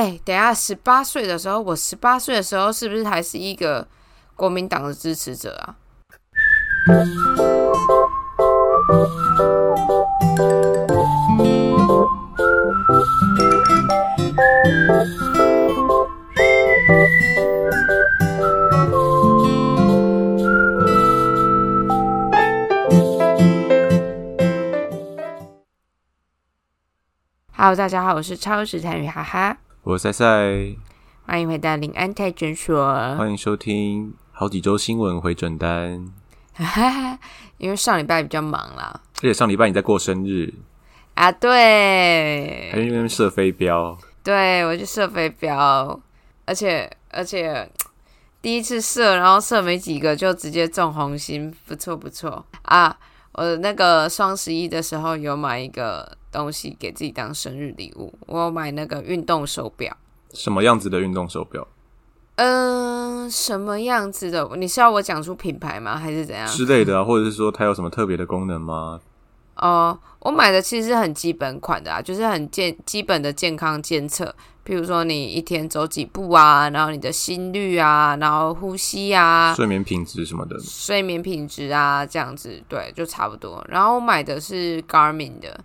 哎，等下，十八岁的时候，我十八岁的时候是不是还是一个国民党的支持者啊？Hello，大家好，我是超时参与哈哈，我是赛赛，欢迎回到林安泰诊所，欢迎收听好几周新闻回诊单。哈哈，因为上礼拜比较忙啦，而且上礼拜你在过生日。啊，对，还因为射飞镖，对我去射飞镖，而且而且第一次射，然后射没几个就直接中红心，不错不错。啊！我那个双十一的时候有买一个。东西给自己当生日礼物，我买那个运动手表。什么样子的运动手表？嗯，什么样子的？你是要我讲出品牌吗？还是怎样之类的啊？或者是说它有什么特别的功能吗？哦，我买的其实是很基本款的啊，就是很健基本的健康监测，比如说你一天走几步啊，然后你的心率啊，然后呼吸啊，睡眠品质什么的，睡眠品质啊，这样子对，就差不多。然后我买的是 Garmin 的。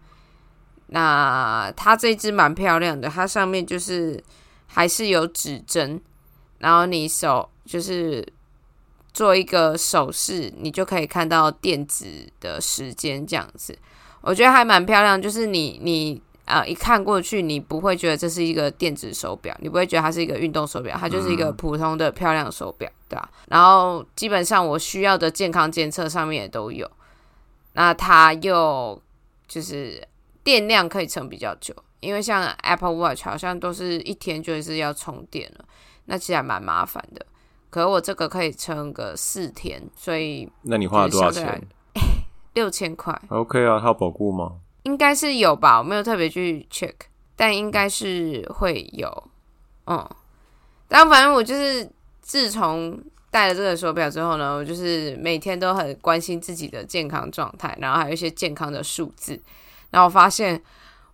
那它这支蛮漂亮的，它上面就是还是有指针，然后你手就是做一个手势，你就可以看到电子的时间这样子。我觉得还蛮漂亮，就是你你呃一看过去，你不会觉得这是一个电子手表，你不会觉得它是一个运动手表，它就是一个普通的漂亮手表，对吧？然后基本上我需要的健康监测上面也都有，那它又就是。电量可以撑比较久，因为像 Apple Watch 好像都是一天就是要充电了，那其实还蛮麻烦的。可是我这个可以撑个四天，所以那你花了多少钱？六千块。OK 啊，它有保固吗？应该是有吧，我没有特别去 check，但应该是会有。嗯，但反正我就是自从戴了这个手表之后呢，我就是每天都很关心自己的健康状态，然后还有一些健康的数字。然后发现，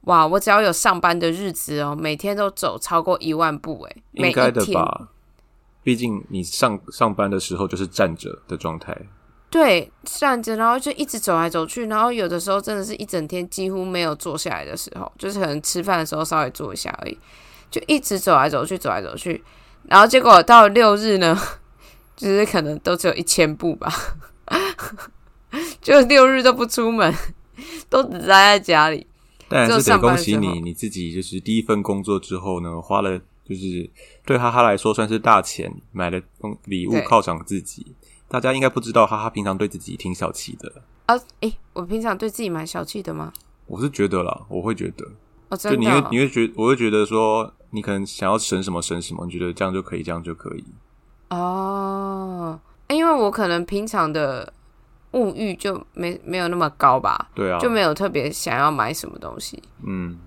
哇！我只要有上班的日子哦，每天都走超过一万步，哎，应该的吧？毕竟你上上班的时候就是站着的状态，对，站着，然后就一直走来走去，然后有的时候真的是一整天几乎没有坐下来的时候，就是可能吃饭的时候稍微坐一下而已，就一直走来走去，走来走去，然后结果到六日呢，就是可能都只有一千步吧，就六日都不出门。都只待在家里，但是得恭喜你，你自己就是第一份工作之后呢，花了就是对哈哈来说算是大钱，买了礼物犒赏自己。大家应该不知道，哈哈平常对自己挺小气的。啊。诶，我平常对自己蛮小气的吗？我是觉得啦，我会觉得，哦，真的，你会你会觉，我会觉得说，你可能想要省什么省什么，你觉得这样就可以，这样就可以。哦，因为我可能平常的。物欲就没没有那么高吧，对啊，就没有特别想要买什么东西，嗯，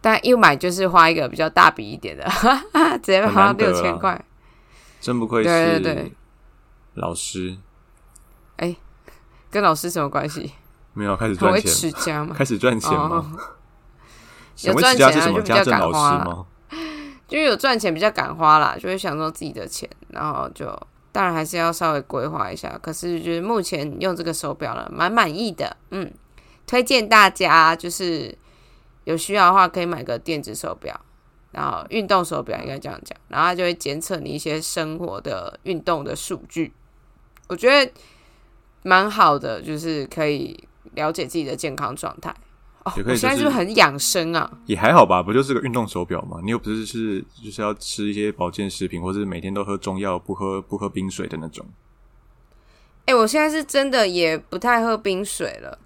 但一买就是花一个比较大笔一点的，直接花六千块，真不愧是老师，哎，跟老师什么关系？没有开始赚钱，持家吗？开始赚钱吗？有赚钱就比较敢花吗？就有赚钱比较敢花啦，就会想说自己的钱，然后就。当然还是要稍微规划一下，可是就是目前用这个手表了，蛮满意的。嗯，推荐大家就是有需要的话可以买个电子手表，然后运动手表应该这样讲，然后它就会检测你一些生活的运动的数据，我觉得蛮好的，就是可以了解自己的健康状态。我现在就很养生啊，也还好吧，不就是个运动手表嘛？你又不是是就是要吃一些保健食品，或者每天都喝中药，不喝不喝冰水的那种。哎，我现在是真的也不太喝冰水了。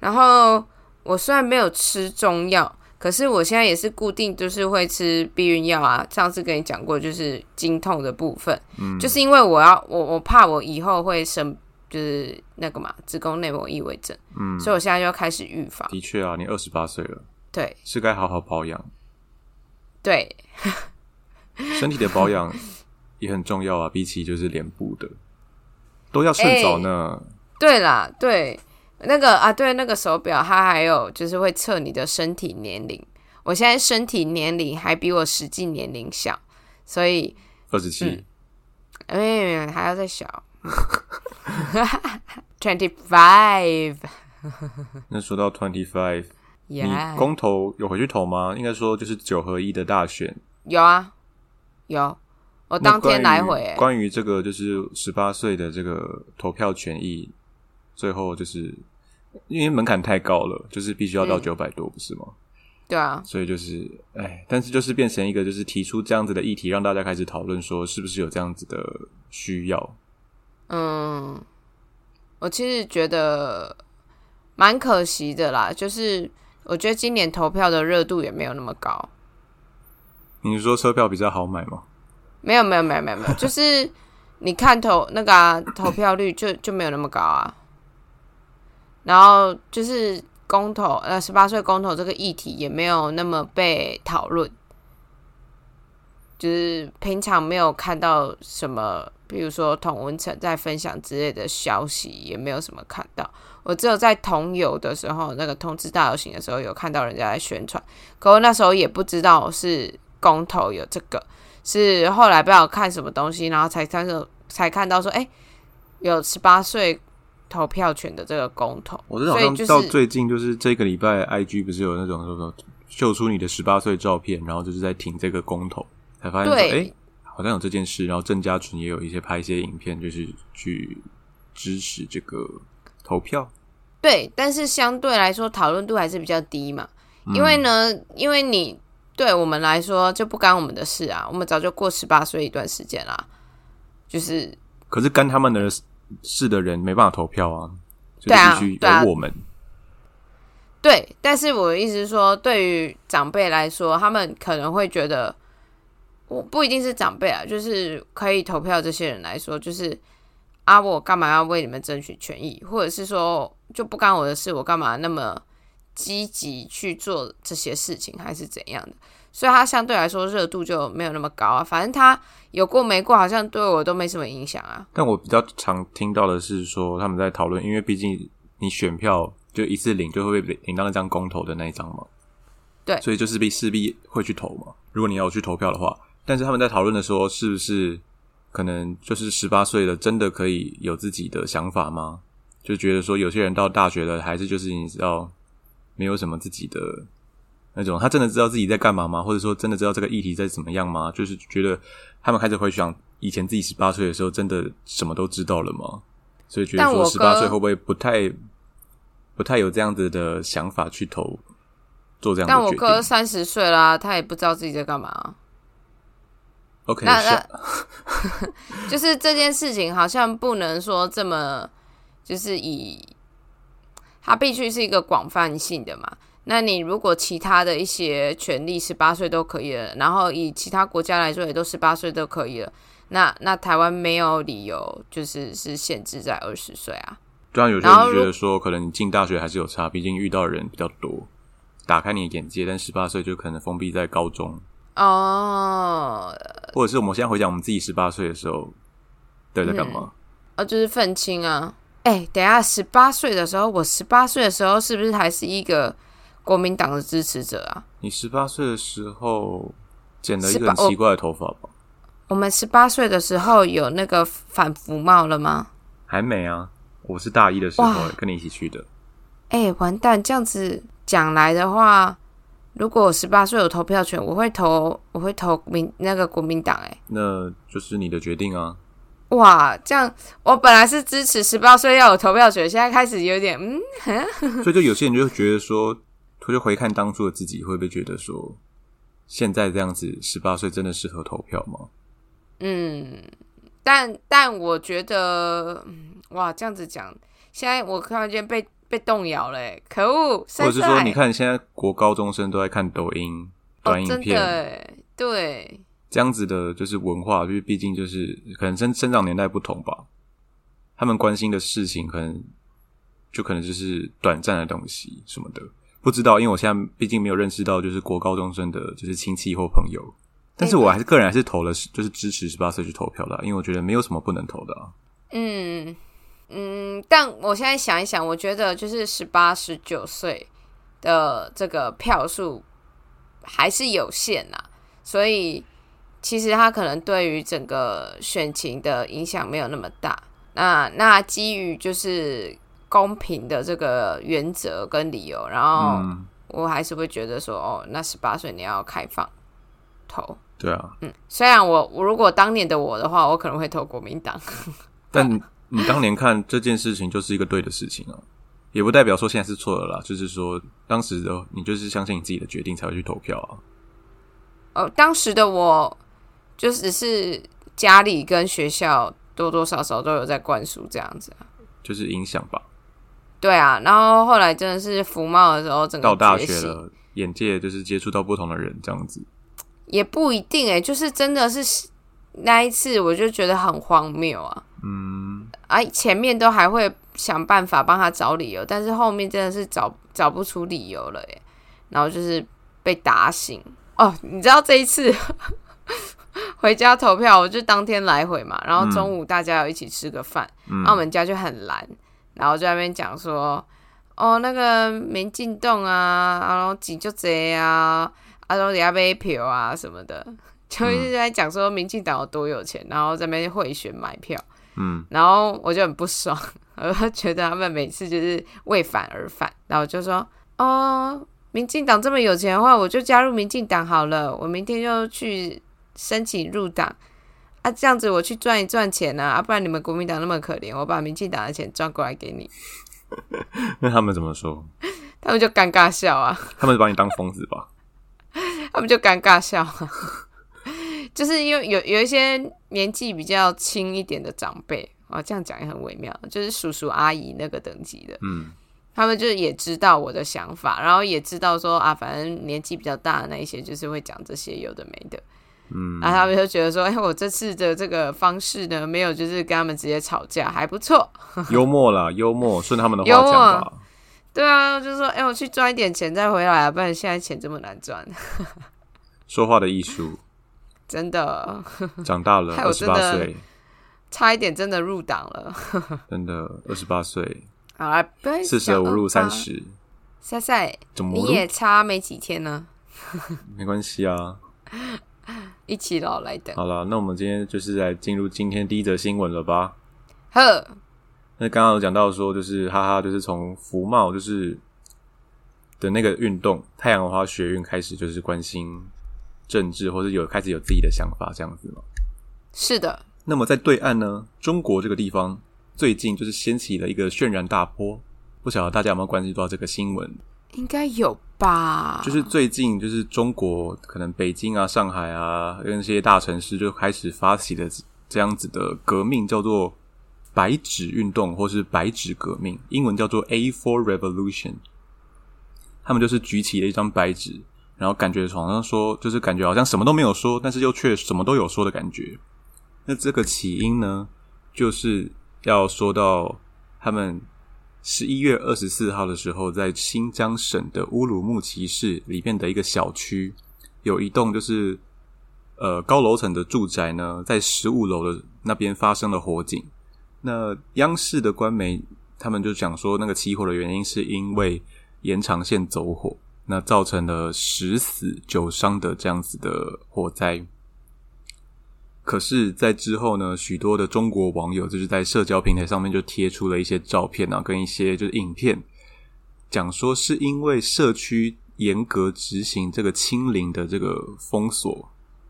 然后我虽然没有吃中药，可是我现在也是固定就是会吃避孕药啊。上次跟你讲过，就是经痛的部分，嗯，就是因为我要我我怕我以后会生。就是那个嘛，子宫内膜异位症，嗯，所以我现在就要开始预防。的确啊，你二十八岁了，对，是该好好保养。对，身体的保养也很重要啊，比起就是脸部的，都要趁早呢。对啦，对，那个啊，对，那个手表它还有就是会测你的身体年龄。我现在身体年龄还比我实际年龄小，所以二十七，哎，还要再小，twenty five。那说到 twenty five，你公投有回去投吗？应该说就是九合一的大选，有啊，有。我当天来回。关于这个就是十八岁的这个投票权益，最后就是因为门槛太高了，就是必须要到九百多，不是吗？对啊。所以就是，哎，但是就是变成一个，就是提出这样子的议题，让大家开始讨论，说是不是有这样子的需要？嗯，我其实觉得蛮可惜的啦，就是我觉得今年投票的热度也没有那么高。你是说车票比较好买吗？没有没有没有没有没有，就是你看投那个啊投票率就就没有那么高啊。然后就是公投呃十八岁公投这个议题也没有那么被讨论，就是平常没有看到什么，比如说童文成在分享之类的消息，也没有什么看到。我只有在同游的时候，那个通知大游行的时候有看到人家在宣传，可我那时候也不知道是公投有这个。是后来不知道看什么东西，然后才看到才看到说，哎，有十八岁投票权的这个公投。我是好像到最近就是这个礼拜，I G 不是有那种说说秀出你的十八岁照片，然后就是在挺这个公投，才发现说，哎，好像有这件事。然后郑家纯也有一些拍一些影片，就是去支持这个投票。对，但是相对来说讨论度还是比较低嘛，因为呢，因为你。对我们来说就不干我们的事啊，我们早就过十八岁一段时间啦。就是，可是干他们的事的人没办法投票啊，对啊，由我们。对，但是我的意思是说，对于长辈来说，他们可能会觉得，我不一定是长辈啊，就是可以投票这些人来说，就是啊，我干嘛要为你们争取权益，或者是说就不干我的事，我干嘛那么。积极去做这些事情还是怎样的，所以它相对来说热度就没有那么高啊。反正它有过没过，好像对我都没什么影响啊。但我比较常听到的是说，他们在讨论，因为毕竟你选票就一次领，就会被领到那张公投的那一张嘛。对，所以就是必势必会去投嘛。如果你要去投票的话，但是他们在讨论的说，是不是可能就是十八岁了，真的可以有自己的想法吗？就觉得说，有些人到大学了，还是就是你知道。没有什么自己的那种，他真的知道自己在干嘛吗？或者说真的知道这个议题在怎么样吗？就是觉得他们开始回想以前自己十八岁的时候，真的什么都知道了吗？所以觉得说十八岁会不会不太不太有这样子的想法去投做这样？但我哥三十岁啦，他也不知道自己在干嘛。OK，那那 就是这件事情好像不能说这么就是以。它必须是一个广泛性的嘛？那你如果其他的一些权利十八岁都可以了，然后以其他国家来说也都十八岁都可以了，那那台湾没有理由就是是限制在二十岁啊？当然有些人觉得说，可能你进大学还是有差，毕竟遇到人比较多，打开你的眼界。但十八岁就可能封闭在高中哦，或者是我们现在回想我们自己十八岁的时候，对在干嘛？啊，就是愤青啊。哎，等下，十八岁的时候，我十八岁的时候是不是还是一个国民党的支持者啊？你十八岁的时候剪了一个很奇怪的头发吧？我们十八岁的时候有那个反服帽了吗？还没啊，我是大一的时候跟你一起去的。哎，完蛋！这样子讲来的话，如果我十八岁有投票权，我会投，我会投民那个国民党。哎，那就是你的决定啊。哇，这样我本来是支持十八岁要有投票权，现在开始有点嗯，所以就有些人就觉得说，他就回看当初的自己，会不会觉得说，现在这样子十八岁真的适合投票吗？嗯，但但我觉得，哇，这样子讲，现在我突然间被被动摇了，可恶！或者是说，你看现在国高中生都在看抖音短影片，对。这样子的，就是文化，就是毕竟就是可能生生长年代不同吧，他们关心的事情可能就可能就是短暂的东西什么的，不知道，因为我现在毕竟没有认识到就是国高中生的，就是亲戚或朋友，但是我还是个人还是投了，就是支持十八岁去投票的，因为我觉得没有什么不能投的。嗯嗯，但我现在想一想，我觉得就是十八十九岁的这个票数。还是有限呐，所以其实他可能对于整个选情的影响没有那么大。那那基于就是公平的这个原则跟理由，然后我还是会觉得说，哦，那十八岁你要开放投。对啊，嗯，虽然我我如果当年的我的话，我可能会投国民党，但你当年看这件事情就是一个对的事情啊。也不代表说现在是错的啦，就是说当时的你就是相信你自己的决定才会去投票啊。哦，当时的我就只是家里跟学校多多少少都有在灌输这样子啊，就是影响吧。对啊，然后后来真的是服贸的时候，整个到大学了，眼界就是接触到不同的人这样子。也不一定哎，就是真的是那一次，我就觉得很荒谬啊。嗯，啊，前面都还会。想办法帮他找理由，但是后面真的是找找不出理由了耶。然后就是被打醒哦，你知道这一次 回家投票，我就当天来回嘛。然后中午大家要一起吃个饭，那我们家就很蓝，然后就在那边讲说，哦，那个民进党啊，然后挤就贼啊，啊，然后底下被票啊什么的，就一直在讲说民进党有多有钱，然后在那边贿选买票。嗯，然后我就很不爽，我觉得他们每次就是为反而反，然后就说哦，民进党这么有钱的话，我就加入民进党好了，我明天就去申请入党啊，这样子我去赚一赚钱呢，啊，不然你们国民党那么可怜，我把民进党的钱赚过来给你。那他们怎么说？他们就尴尬笑啊，他们把你当疯子吧？他们就尴尬笑。就是因为有有一些年纪比较轻一点的长辈啊，这样讲也很微妙，就是叔叔阿姨那个等级的，嗯，他们就是也知道我的想法，然后也知道说啊，反正年纪比较大的那一些，就是会讲这些有的没的，嗯，然后他们就觉得说，哎，我这次的这个方式呢，没有就是跟他们直接吵架，还不错，幽默啦，幽默，顺他们的话讲吧，对啊，就是说，哎，我去赚一点钱再回来啊，不然现在钱这么难赚，说话的艺术。真的 长大了，二十八岁，差一点真的入党了。真的二十八岁，好了，四舍五入三十。赛赛，你也差没几天呢。没关系啊，一起老来等。好了，那我们今天就是来进入今天第一则新闻了吧？呵，那刚刚有讲到说，就是哈哈，就是从福茂就是的那个运动太阳花学运开始，就是关心。政治，或者有开始有自己的想法，这样子嘛？是的。那么在对岸呢？中国这个地方最近就是掀起了一个轩然大波，不晓得大家有没有关注到这个新闻？应该有吧。就是最近，就是中国可能北京啊、上海啊，跟这些大城市就开始发起的这样子的革命，叫做“白纸运动”或是“白纸革命”，英文叫做 “A4 Revolution”。他们就是举起了一张白纸。然后感觉好像说，就是感觉好像什么都没有说，但是又却什么都有说的感觉。那这个起因呢，就是要说到他们十一月二十四号的时候，在新疆省的乌鲁木齐市里面的一个小区，有一栋就是呃高楼层的住宅呢，在十五楼的那边发生了火警。那央视的官媒他们就讲说，那个起火的原因是因为延长线走火。那造成了十死九伤的这样子的火灾，可是，在之后呢，许多的中国网友就是在社交平台上面就贴出了一些照片啊，跟一些就是影片，讲说是因为社区严格执行这个清零的这个封锁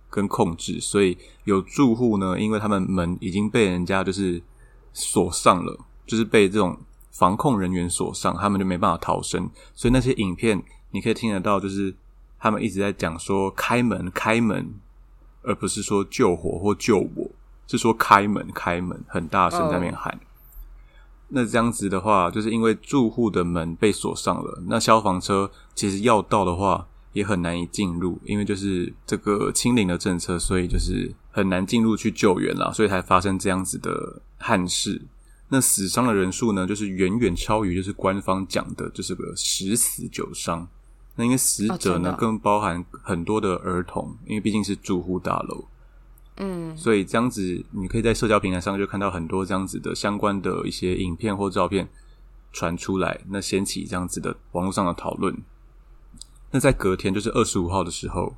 跟控制，所以有住户呢，因为他们门已经被人家就是锁上了，就是被这种防控人员锁上，他们就没办法逃生，所以那些影片。你可以听得到，就是他们一直在讲说“开门，开门”，而不是说“救火”或“救我”，是说“开门，开门”，很大声在那边喊。那这样子的话，就是因为住户的门被锁上了，那消防车其实要到的话也很难以进入，因为就是这个清零的政策，所以就是很难进入去救援了，所以才发生这样子的憾事。那死伤的人数呢，就是远远超于就是官方讲的，就是个十死九伤。那因为死者呢，更包含很多的儿童，因为毕竟是住户大楼，嗯，所以这样子，你可以在社交平台上就看到很多这样子的相关的一些影片或照片传出来，那掀起这样子的网络上的讨论。那在隔天，就是二十五号的时候，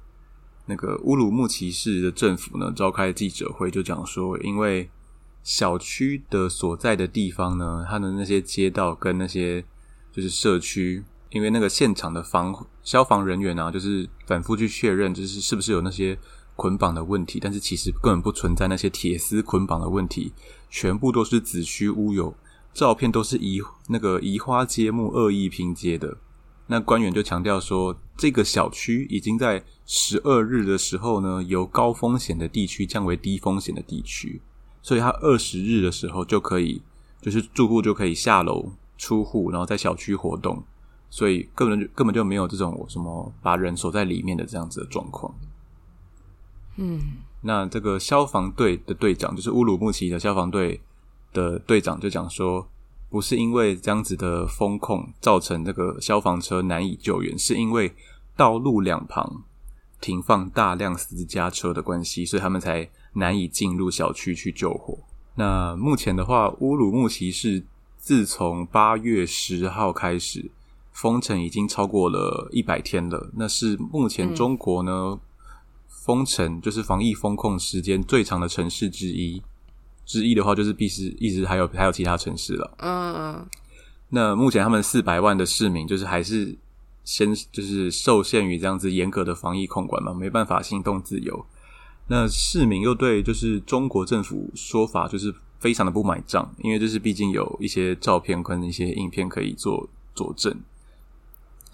那个乌鲁木齐市的政府呢召开记者会，就讲说，因为小区的所在的地方呢，它的那些街道跟那些就是社区，因为那个现场的防消防人员啊，就是反复去确认，就是是不是有那些捆绑的问题，但是其实根本不存在那些铁丝捆绑的问题，全部都是子虚乌有。照片都是移那个移花接木、恶意拼接的。那官员就强调说，这个小区已经在十二日的时候呢，由高风险的地区降为低风险的地区，所以他二十日的时候就可以，就是住户就可以下楼出户，然后在小区活动，所以根本就根本就没有这种什么把人锁在里面的这样子的状况。嗯，那这个消防队的队长就是乌鲁木齐的消防队。的队长就讲说，不是因为这样子的风控造成这个消防车难以救援，是因为道路两旁停放大量私家车的关系，所以他们才难以进入小区去救火。那目前的话，乌鲁木齐市自从八月十号开始封城，已经超过了一百天了。那是目前中国呢封城，就是防疫封控时间最长的城市之一。之一的话，就是必是一直还有还有其他城市了。嗯，那目前他们四百万的市民，就是还是先就是受限于这样子严格的防疫控管嘛，没办法行动自由。那市民又对就是中国政府说法就是非常的不买账，因为就是毕竟有一些照片跟一些影片可以做佐证，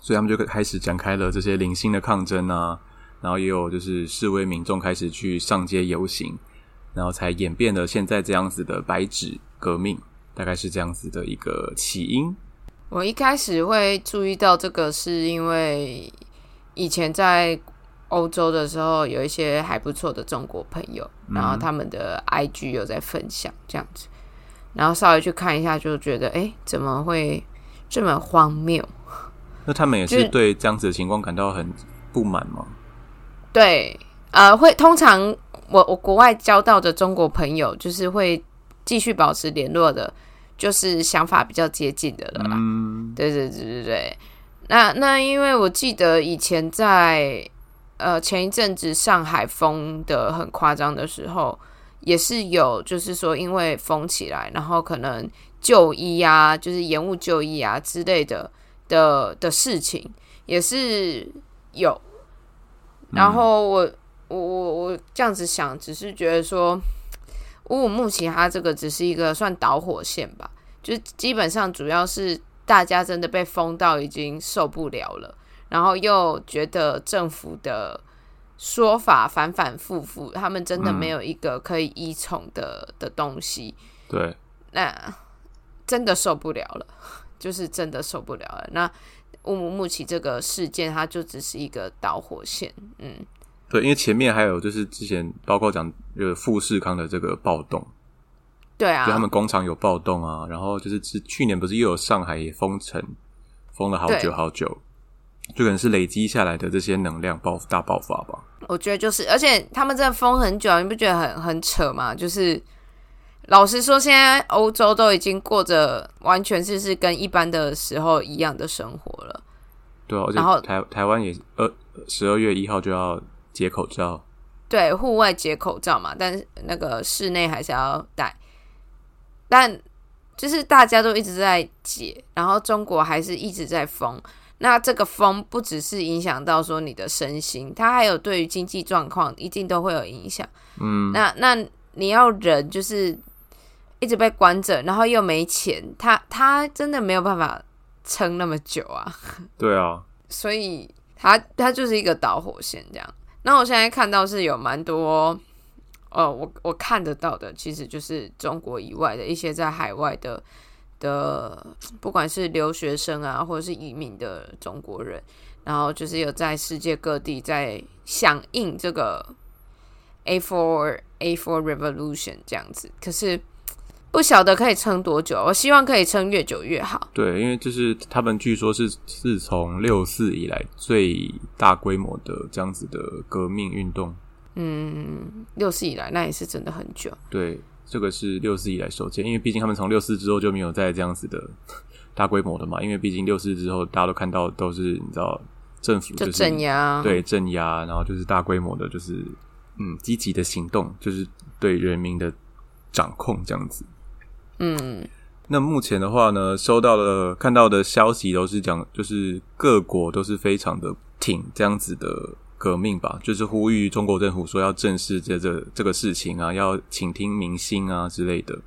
所以他们就开始展开了这些零星的抗争啊，然后也有就是示威民众开始去上街游行。然后才演变了现在这样子的白纸革命，大概是这样子的一个起因。我一开始会注意到这个，是因为以前在欧洲的时候，有一些还不错的中国朋友，然后他们的 IG 有在分享这样子，然后稍微去看一下，就觉得哎，怎么会这么荒谬？那他们也是对这样子的情况感到很不满吗？对，呃，会通常。我我国外交到的中国朋友，就是会继续保持联络的，就是想法比较接近的了啦。嗯，对对对对对。那那因为我记得以前在呃前一阵子上海封的很夸张的时候，也是有就是说因为封起来，然后可能就医啊，就是延误就医啊之类的的的事情也是有。然后我。我我我这样子想，只是觉得说乌鲁木齐它这个只是一个算导火线吧，就基本上主要是大家真的被封到已经受不了了，然后又觉得政府的说法反反复复，他们真的没有一个可以依从的的东西。对，那真的受不了了，就是真的受不了了。那乌鲁木齐这个事件，它就只是一个导火线，嗯。对，因为前面还有就是之前包括讲呃富士康的这个暴动，对啊，就他们工厂有暴动啊，然后就是是去年不是又有上海也封城，封了好久好久，就可能是累积下来的这些能量爆大爆发吧。我觉得就是，而且他们真的封很久，你不觉得很很扯吗？就是老实说，现在欧洲都已经过着完全就是跟一般的时候一样的生活了。对啊，然后台台湾也二十二月一号就要。解口罩，对，户外解口罩嘛，但是那个室内还是要戴。但就是大家都一直在解，然后中国还是一直在封。那这个封不只是影响到说你的身心，它还有对于经济状况一定都会有影响。嗯，那那你要人就是一直被关着，然后又没钱，他他真的没有办法撑那么久啊。对啊，所以他他就是一个导火线这样。那我现在看到是有蛮多，呃，我我看得到的，其实就是中国以外的一些在海外的的，不管是留学生啊，或者是移民的中国人，然后就是有在世界各地在响应这个 A for A for Revolution 这样子，可是。不晓得可以撑多久，我希望可以撑越久越好。对，因为就是他们据说是是从六四以来最大规模的这样子的革命运动。嗯，六四以来那也是真的很久。对，这个是六四以来首见，因为毕竟他们从六四之后就没有再这样子的大规模的嘛。因为毕竟六四之后大家都看到都是你知道政府就镇压，对镇压，然后就是大规模的，就是嗯积极的行动，就是对人民的掌控这样子。嗯，那目前的话呢，收到的看到的消息都是讲，就是各国都是非常的挺这样子的革命吧，就是呼吁中国政府说要正视这这这个事情啊，要倾听民心啊之类的。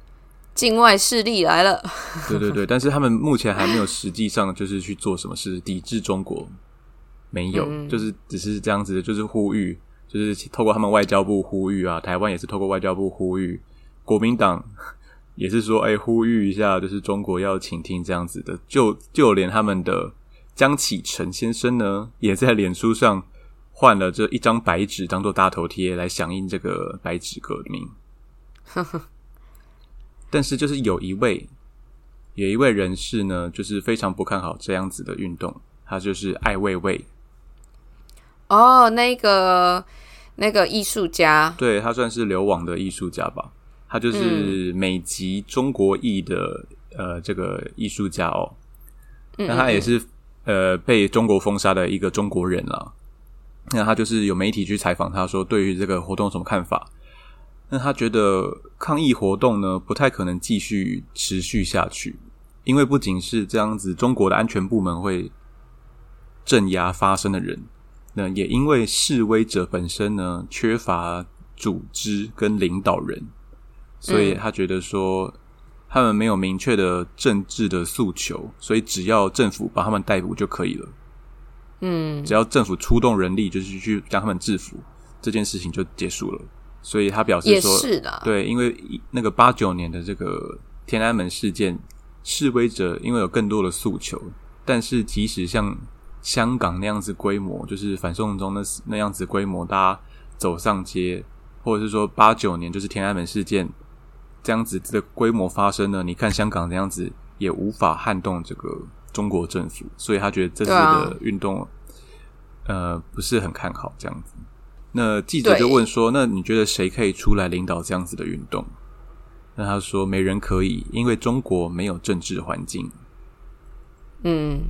境外势力来了，对对对，但是他们目前还没有实际上就是去做什么事抵制中国，没有，就是只是这样子，就是呼吁，就是透过他们外交部呼吁啊，台湾也是透过外交部呼吁，国民党也是说，哎，呼吁一下，就是中国要倾听这样子的，就就连他们的江启臣先生呢，也在脸书上换了这一张白纸当做大头贴来响应这个白纸革命。但是，就是有一位，有一位人士呢，就是非常不看好这样子的运动。他就是艾未未。哦，那个那个艺术家，对他算是流亡的艺术家吧。他就是美籍中国裔的呃这个艺术家哦。那他也是呃被中国封杀的一个中国人了。那他就是有媒体去采访他说，对于这个活动有什么看法？那他觉得抗议活动呢不太可能继续持续下去，因为不仅是这样子，中国的安全部门会镇压发生的人，那也因为示威者本身呢缺乏组织跟领导人，所以他觉得说他们没有明确的政治的诉求，所以只要政府把他们逮捕就可以了。嗯，只要政府出动人力，就是去将他们制服，这件事情就结束了。所以他表示说，对，因为那个八九年的这个天安门事件，示威者因为有更多的诉求，但是即使像香港那样子规模，就是反送中那那样子规模，大家走上街，或者是说八九年就是天安门事件这样子的规模发生呢？你看香港这样子也无法撼动这个中国政府，所以他觉得这次的运动，呃，不是很看好这样子。那记者就问说：“那你觉得谁可以出来领导这样子的运动？”那他说：“没人可以，因为中国没有政治环境。”嗯，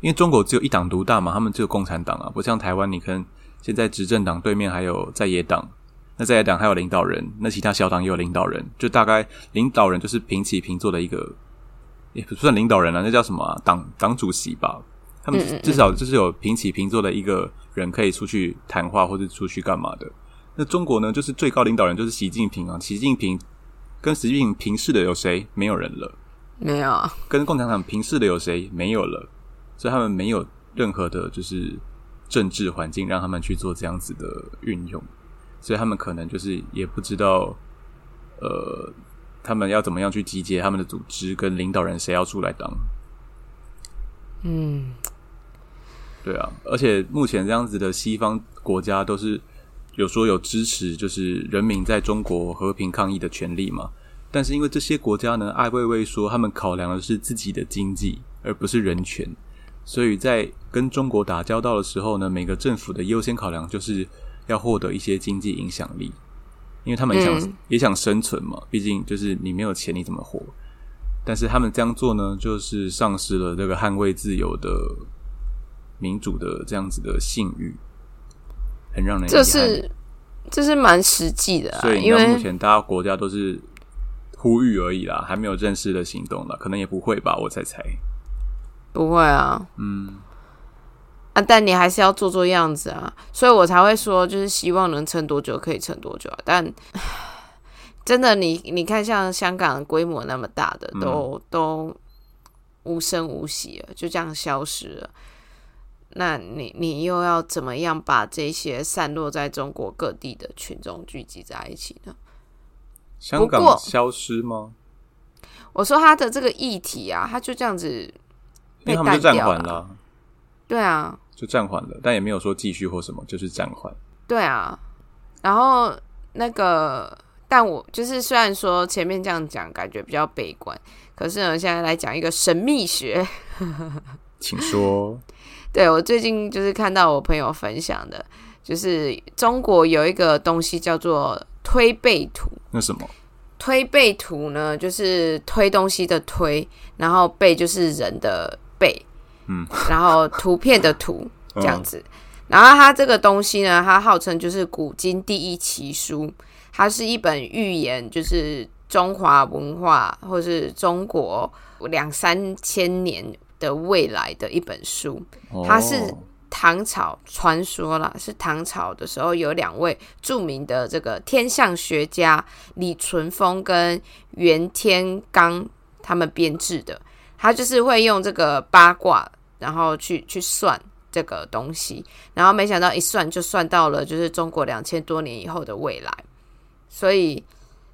因为中国只有一党独大嘛，他们只有共产党啊，不像台湾，你可能现在执政党对面还有在野党，那在野党还有领导人，那其他小党也有领导人，就大概领导人就是平起平坐的一个，也不算领导人了，那叫什么党党主席吧？他们至少就是有平起平坐的一个。人可以出去谈话或者出去干嘛的？那中国呢？就是最高领导人就是习近平啊。习近平跟习近平平视的有谁？没有人了。没有。跟共产党平视的有谁？没有了。所以他们没有任何的，就是政治环境让他们去做这样子的运用。所以他们可能就是也不知道，呃，他们要怎么样去集结他们的组织跟领导人，谁要出来当？嗯。对啊，而且目前这样子的西方国家都是有说有支持，就是人民在中国和平抗议的权利嘛。但是因为这些国家呢，艾未未说他们考量的是自己的经济，而不是人权，所以在跟中国打交道的时候呢，每个政府的优先考量就是要获得一些经济影响力，因为他们想也想生存嘛。毕竟就是你没有钱，你怎么活？但是他们这样做呢，就是丧失了这个捍卫自由的。民主的这样子的信誉，很让人这是这是蛮实际的，所以因为目前大家国家都是呼吁而已啦，还没有正式的行动了，可能也不会吧，我猜猜，不会啊，嗯啊，但你还是要做做样子啊，所以我才会说，就是希望能撑多久可以撑多久啊，但 真的，你你看，像香港规模那么大的，都都无声无息了，就这样消失了。那你你又要怎么样把这些散落在中国各地的群众聚集在一起呢？香港消失吗？我说他的这个议题啊，他就这样子被他们就暂缓了。对啊，就暂缓了，但也没有说继续或什么，就是暂缓。对啊，然后那个，但我就是虽然说前面这样讲感觉比较悲观，可是呢，现在来讲一个神秘学，请说。对，我最近就是看到我朋友分享的，就是中国有一个东西叫做推背图。那什么？推背图呢？就是推东西的推，然后背就是人的背，嗯，然后图片的图，这样子。然后它这个东西呢，它号称就是古今第一奇书，它是一本预言，就是中华文化或是中国两三千年的未来的一本书。它是唐朝传说了，是唐朝的时候有两位著名的这个天象学家李淳风跟袁天罡他们编制的。他就是会用这个八卦，然后去去算。这个东西，然后没想到一算就算到了，就是中国两千多年以后的未来。所以，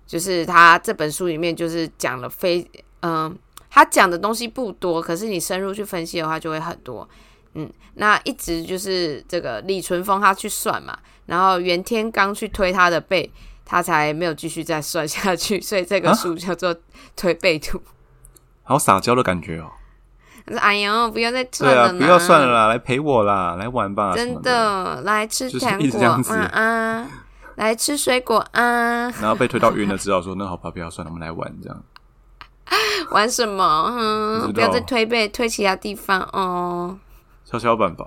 就是他这本书里面就是讲了非嗯，他讲的东西不多，可是你深入去分析的话就会很多。嗯，那一直就是这个李淳风他去算嘛，然后袁天罡去推他的背，他才没有继续再算下去。所以这个书叫做推背图，好撒娇的感觉哦。哎呦，不要再算了，不要算了啦，来陪我啦，来玩吧，真的，来吃糖果啊，来吃水果啊，然后被推到晕了，只好说那好吧，不要算了，我们来玩这样。玩什么？嗯，不要再推背，推其他地方哦。跷跷板吧。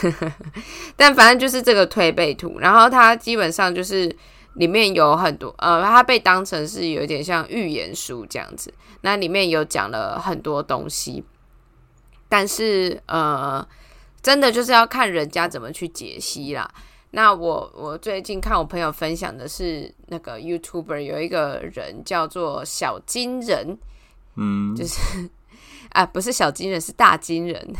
但反正就是这个推背图，然后它基本上就是里面有很多，呃，它被当成是有点像预言书这样子。那里面有讲了很多东西，但是呃，真的就是要看人家怎么去解析啦。那我我最近看我朋友分享的是那个 YouTuber 有一个人叫做小金人，嗯，就是 啊，不是小金人，是大金人，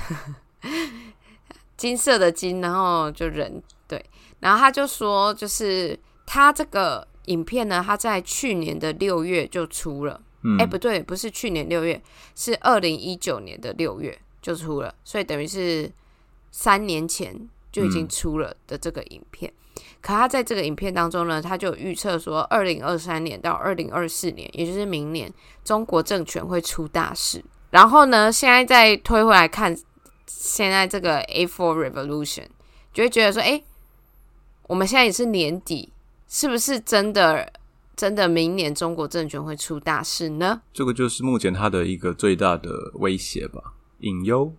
金色的金，然后就人对，然后他就说，就是他这个影片呢，他在去年的六月就出了。哎，不对，不是去年六月，是二零一九年的六月就出了，所以等于是三年前就已经出了的这个影片。可他在这个影片当中呢，他就预测说，二零二三年到二零二四年，也就是明年，中国政权会出大事。然后呢，现在再推回来看，现在这个 A Four Revolution，就会觉得说，哎，我们现在也是年底，是不是真的？真的，明年中国政权会出大事呢？这个就是目前他的一个最大的威胁吧，隐忧、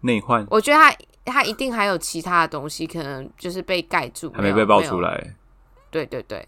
内患。我觉得他他一定还有其他的东西，可能就是被盖住，还没被爆出来。对对对，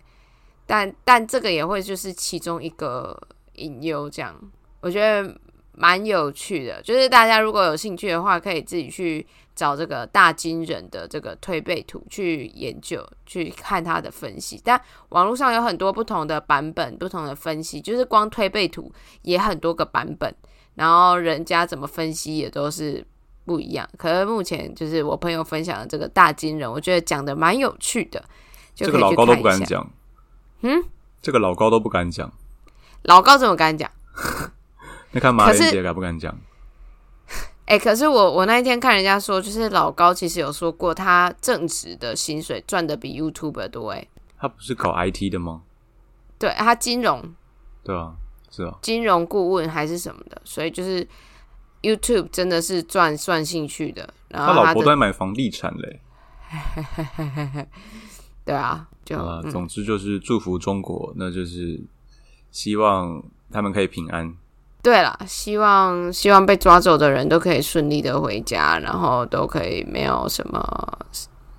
但但这个也会就是其中一个隐忧，这样我觉得蛮有趣的。就是大家如果有兴趣的话，可以自己去。找这个大金人的这个推背图去研究，去看他的分析。但网络上有很多不同的版本，不同的分析，就是光推背图也很多个版本，然后人家怎么分析也都是不一样。可是目前就是我朋友分享的这个大金人，我觉得讲的蛮有趣的。这个老高都不敢讲，嗯，这个老高都不敢讲，老高怎么敢讲？那看马云姐敢不敢讲？哎，可是我我那一天看人家说，就是老高其实有说过，他正职的薪水赚的比 YouTube 多。哎，他不是搞 IT 的吗？对，他金融。对啊，是啊，金融顾问还是什么的，所以就是 YouTube 真的是赚算兴趣的。然后他老婆都在买房地产嘞。对啊，就总之就是祝福中国，那就是希望他们可以平安。对了，希望希望被抓走的人都可以顺利的回家，然后都可以没有什么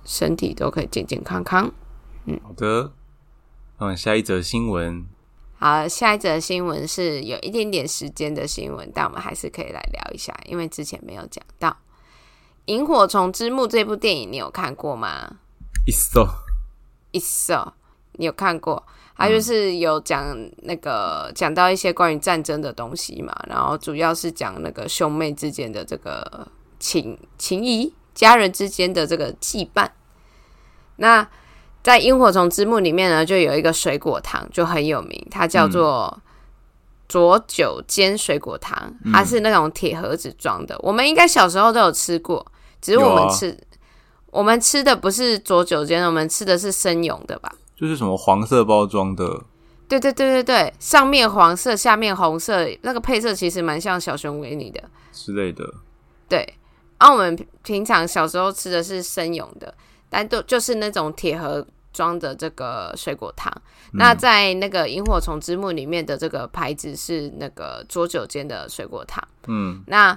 身体都可以健健康康。嗯，好的。嗯，下一则新闻。好，下一则新闻是有一点点时间的新闻，但我们还是可以来聊一下，因为之前没有讲到《萤火虫之墓》这部电影，你有看过吗？一首，一首，你有看过？他就是有讲那个讲到一些关于战争的东西嘛，然后主要是讲那个兄妹之间的这个情情谊，家人之间的这个羁绊。那在《萤火虫之墓》里面呢，就有一个水果糖就很有名，它叫做浊酒间水果糖，它是那种铁盒子装的。我们应该小时候都有吃过，只是我们吃我们吃的不是浊酒间，我们吃的是生勇的吧。就是什么黄色包装的，对对对对对，上面黄色，下面红色，那个配色其实蛮像小熊维尼的之类的。对，啊我们平常小时候吃的是生勇的，但都就是那种铁盒装的这个水果糖。那在那个萤火虫之墓里面的这个牌子是那个桌酒间的水果糖。嗯，那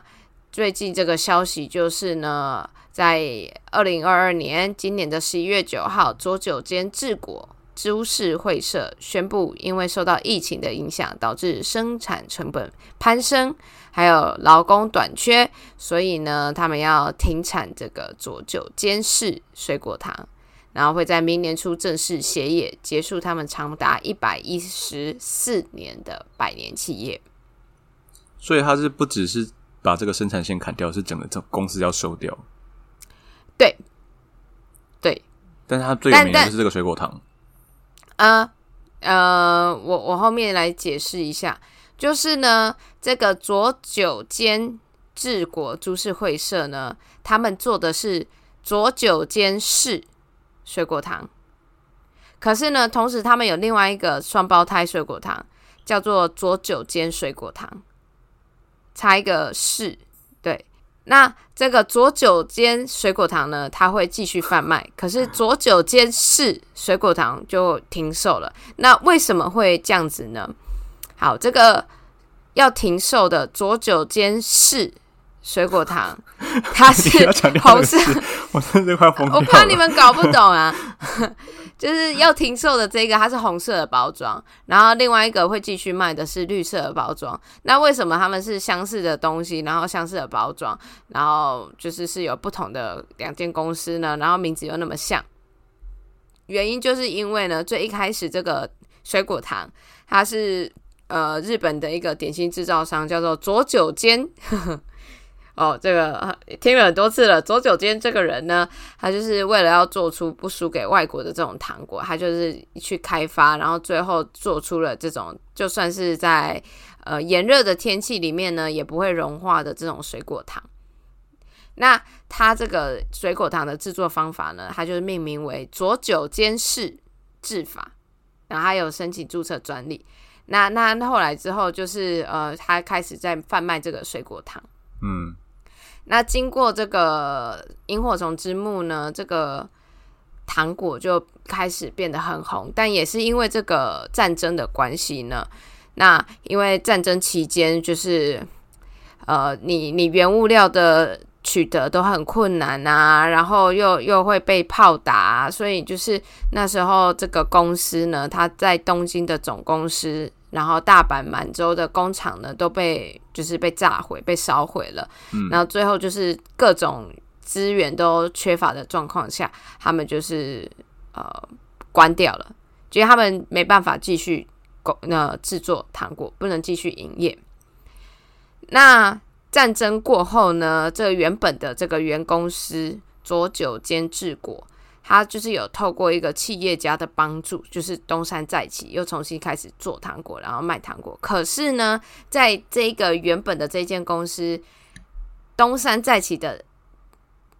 最近这个消息就是呢，在二零二二年今年的十一月九号，左九间治国株式会社宣布，因为受到疫情的影响，导致生产成本攀升，还有劳工短缺，所以呢，他们要停产这个佐久间市水果糖，然后会在明年初正式歇业，结束他们长达一百一十四年的百年企业。所以他是不只是。把这个生产线砍掉，是整个这公司要收掉。对，对。但是它最有名的就是这个水果糖。呃呃，我我后面来解释一下，就是呢，这个左九间治国株式会社呢，他们做的是左九间市水果糖，可是呢，同时他们有另外一个双胞胎水果糖，叫做左九间水果糖。差一个市，对，那这个左九间水果糖呢，它会继续贩卖，可是左九间市水果糖就停售了。那为什么会这样子呢？好，这个要停售的左九间市水果糖，它是 红色，我真的快疯我怕你们搞不懂啊。就是要停售的这个，它是红色的包装，然后另外一个会继续卖的是绿色的包装。那为什么他们是相似的东西，然后相似的包装，然后就是是有不同的两间公司呢？然后名字又那么像？原因就是因为呢，最一开始这个水果糖，它是呃日本的一个点心制造商，叫做佐久间。哦，这个听了很多次了。左九间这个人呢，他就是为了要做出不输给外国的这种糖果，他就是去开发，然后最后做出了这种就算是在呃炎热的天气里面呢，也不会融化的这种水果糖。那他这个水果糖的制作方法呢，他就是命名为左九间式制法，然后还有申请注册专利。那那后来之后，就是呃，他开始在贩卖这个水果糖，嗯。那经过这个萤火虫之墓呢，这个糖果就开始变得很红，但也是因为这个战争的关系呢。那因为战争期间，就是呃，你你原物料的取得都很困难啊，然后又又会被炮打，所以就是那时候这个公司呢，它在东京的总公司。然后大阪、满洲的工厂呢，都被就是被炸毁、被烧毁了。嗯，然后最后就是各种资源都缺乏的状况下，他们就是呃关掉了，觉得他们没办法继续工那制作糖果，不能继续营业。那战争过后呢，这原本的这个原公司佐久间治国。他就是有透过一个企业家的帮助，就是东山再起，又重新开始做糖果，然后卖糖果。可是呢，在这个原本的这间公司东山再起的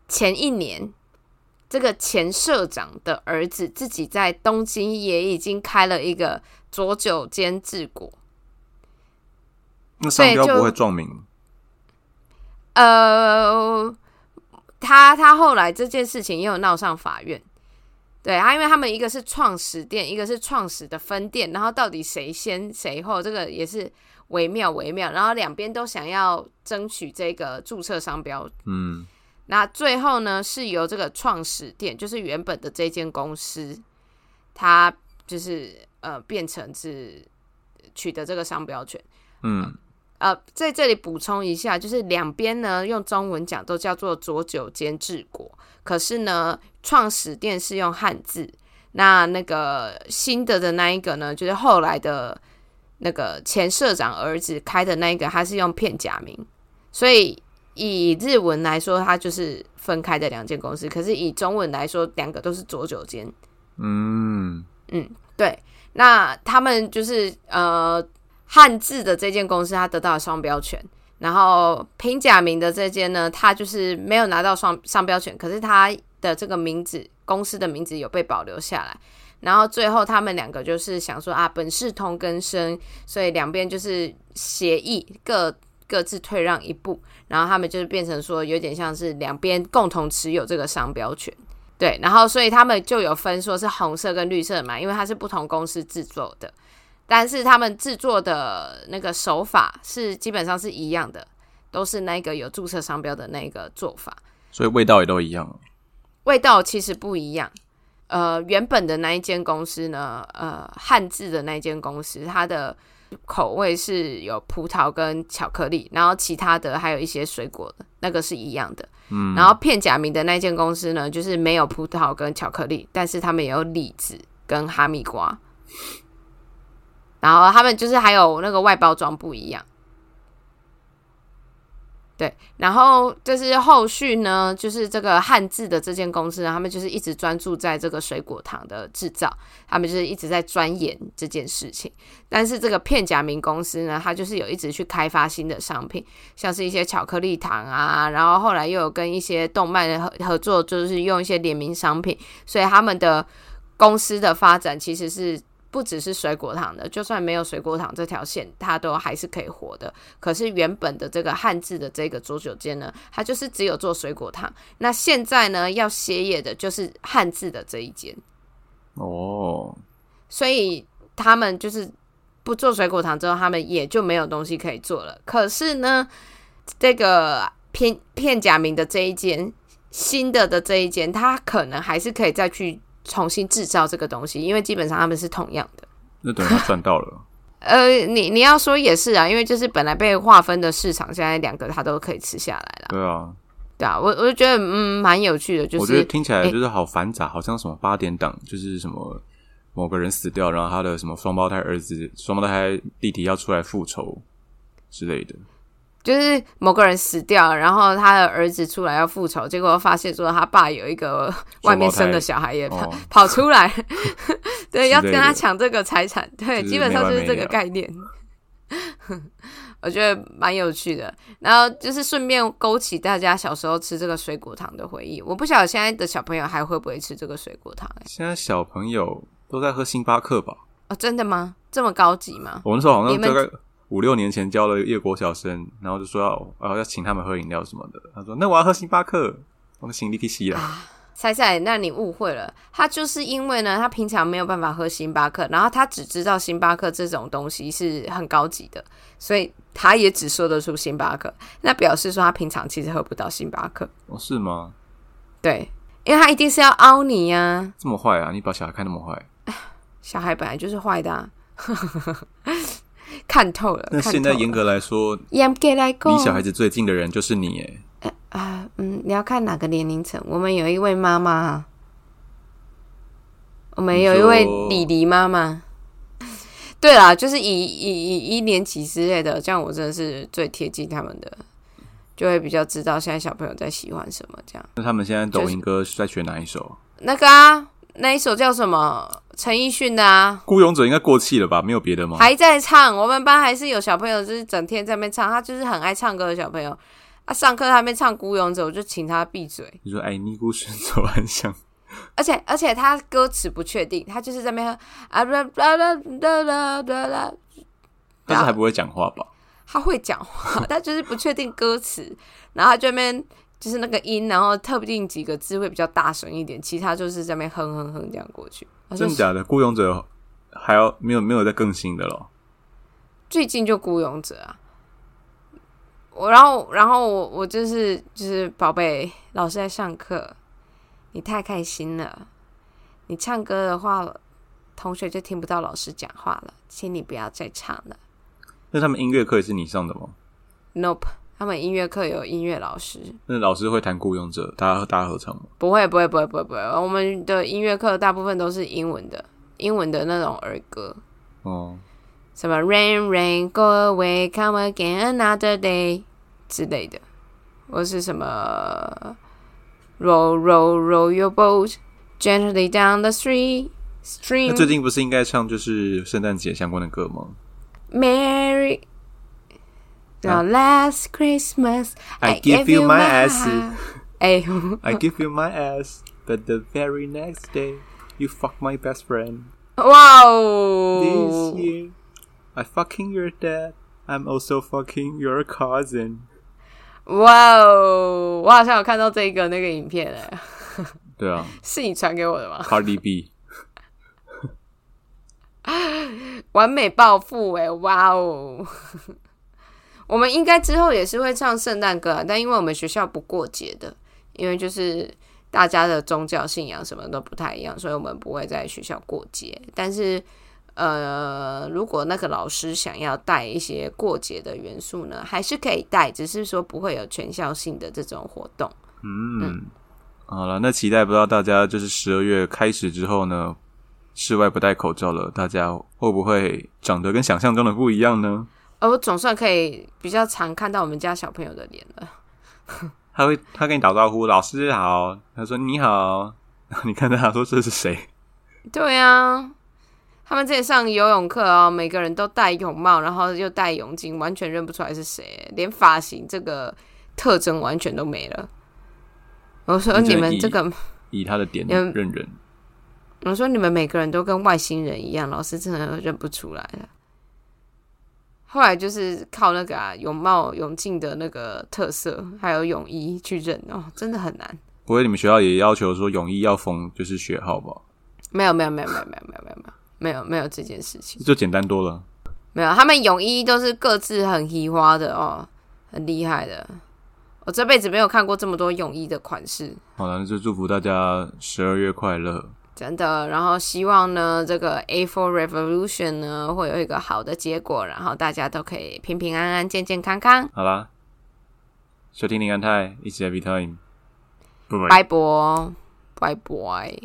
前一年，这个前社长的儿子自己在东京也已经开了一个左九间治国，那商标不会撞名？呃。他他后来这件事情也有闹上法院，对他，因为他们一个是创始店，一个是创始的分店，然后到底谁先谁后，这个也是微妙微妙，然后两边都想要争取这个注册商标，嗯，那最后呢是由这个创始店，就是原本的这间公司，它就是呃变成是取得这个商标权，嗯。呃，在这里补充一下，就是两边呢用中文讲都叫做左九间治国，可是呢创始店是用汉字，那那个新的的那一个呢，就是后来的那个前社长儿子开的那一个，他是用片假名，所以以日文来说，它就是分开的两间公司，可是以中文来说，两个都是左九间。嗯嗯，对，那他们就是呃。汉字的这间公司，它得到了商标权，然后平假名的这间呢，它就是没有拿到商商标权，可是它的这个名字，公司的名字有被保留下来。然后最后他们两个就是想说啊，本是同根生，所以两边就是协议，各各自退让一步，然后他们就是变成说，有点像是两边共同持有这个商标权。对，然后所以他们就有分说是红色跟绿色嘛，因为它是不同公司制作的。但是他们制作的那个手法是基本上是一样的，都是那个有注册商标的那个做法，所以味道也都一样。味道其实不一样。呃，原本的那一间公司呢，呃，汉字的那一间公司，它的口味是有葡萄跟巧克力，然后其他的还有一些水果的，那个是一样的。嗯，然后片假名的那间公司呢，就是没有葡萄跟巧克力，但是他们也有李子跟哈密瓜。然后他们就是还有那个外包装不一样。对，然后就是后续呢，就是这个汉字的这间公司呢，他们就是一直专注在这个水果糖的制造，他们就是一直在钻研这件事情。但是这个片假名公司呢，它就是有一直去开发新的商品，像是一些巧克力糖啊，然后后来又有跟一些动漫的合合作，就是用一些联名商品，所以他们的公司的发展其实是。不只是水果糖的，就算没有水果糖这条线，它都还是可以活的。可是原本的这个汉字的这个左九间呢，它就是只有做水果糖。那现在呢，要歇业的就是汉字的这一间。哦，所以他们就是不做水果糖之后，他们也就没有东西可以做了。可是呢，这个片片假名的这一间新的的这一间，它可能还是可以再去。重新制造这个东西，因为基本上他们是同样的。那等于他赚到了。呃，你你要说也是啊，因为就是本来被划分的市场，现在两个他都可以吃下来了。对啊，对啊，我我就觉得嗯蛮有趣的，就是我觉得听起来就是好繁杂，好像什么八点档，就是什么某个人死掉，然后他的什么双胞胎儿子、双胞胎弟弟要出来复仇之类的。就是某个人死掉，然后他的儿子出来要复仇，结果发现说他爸有一个外面生的小孩也跑跑出来，对，要跟他抢这个财产，对，基本上就是这个概念。我觉得蛮有趣的，然后就是顺便勾起大家小时候吃这个水果糖的回忆。我不晓得现在的小朋友还会不会吃这个水果糖？哎，现在小朋友都在喝星巴克吧？哦，真的吗？这么高级吗？我那时候好像大概。五六年前教了叶国小生，然后就说要呃要请他们喝饮料什么的。他说：“那我要喝星巴克。”我们行李可以洗了。赛赛，那你误会了。他就是因为呢，他平常没有办法喝星巴克，然后他只知道星巴克这种东西是很高级的，所以他也只说得出星巴克。那表示说他平常其实喝不到星巴克。哦，是吗？对，因为他一定是要凹你呀。这么坏啊？你把小孩看那么坏？小孩本来就是坏的。看透了。那现在严格来说，严格来离小孩子最近的人就是你，哎啊，嗯，你要看哪个年龄层？我们有一位妈妈，我们有一位李黎妈妈。对啦，就是以以以一年级之类的，这样我真的是最贴近他们的，就会比较知道现在小朋友在喜欢什么。这样，那他们现在抖音歌在学哪一首？那个啊。那一首叫什么？陈奕迅的啊，《孤勇者》应该过气了吧？没有别的吗？还在唱。我们班还是有小朋友，就是整天在那边唱。他就是很爱唱歌的小朋友。啊，上课他没唱《孤勇者》，我就请他闭嘴。你说“爱你孤身走暗巷”，而且而且他歌词不确定，他就是在那边啊啦啦啦啦啦啦，但是还不会讲话吧？他会讲话，他就是不确定歌词，然后他这边。就是那个音，然后特定几个字会比较大声一点，其他就是在那边哼哼哼这样过去。真的假的？孤勇者还要没有没有在更新的咯？最近就孤勇者啊，我然后然后我我就是就是宝贝，老师在上课，你太开心了，你唱歌的话，同学就听不到老师讲话了，请你不要再唱了。那他们音乐课也是你上的吗？Nope。他们音乐课有音乐老师，那老师会弹《雇佣者》，大家大家合唱吗？不会，不会，不会，不会，不会。我们的音乐课大部分都是英文的，英文的那种儿歌。哦，什么 Rain Rain Go Away Come Again Another Day 之类的，或是什么 Roll Roll Roll Your Boat Gently Down the Street Stream。那最近不是应该唱就是圣诞节相关的歌吗？Mary。Now last Christmas I gave you my ass. I give you my ass, but the very next day you fuck my best friend. Wow! This year I fucking your dad. I'm also fucking your cousin. 哇哦！我好像有看到这个那个影片哎。对啊，是你传给我的吗？Cardi B，完美暴富哎！哇哦！ 我们应该之后也是会唱圣诞歌，啊，但因为我们学校不过节的，因为就是大家的宗教信仰什么都不太一样，所以我们不会在学校过节。但是，呃，如果那个老师想要带一些过节的元素呢，还是可以带，只是说不会有全校性的这种活动。嗯，好了，那期待不知道大家就是十二月开始之后呢，室外不戴口罩了，大家会不会长得跟想象中的不一样呢？我总算可以比较常看到我们家小朋友的脸了。他会，他跟你打招呼，老师好。他说你好，你看到他说这是谁？对呀，他们这里上游泳课哦，每个人都戴泳帽，然后又戴泳镜，完全认不出来是谁，连发型这个特征完全都没了。我说你们这个以他的点认人。我说你们每个人都跟外星人一样，老师真的认不出来了。后来就是靠那个啊泳帽、泳镜的那个特色，还有泳衣去认哦，真的很难。不会，你们学校也要求说泳衣要缝就是学号吧？没有，没有，没有，没有，没有，没有，没有，没有，没有这件事情，就简单多了。没有，他们泳衣都是各自很奇花的哦，很厉害的。我这辈子没有看过这么多泳衣的款式。好了，那就祝福大家十二月快乐。真的，然后希望呢，这个 A for Revolution 呢会有一个好的结果，然后大家都可以平平安安、健健康康。好啦，收听林安泰，一起 Every Time，拜拜，拜拜。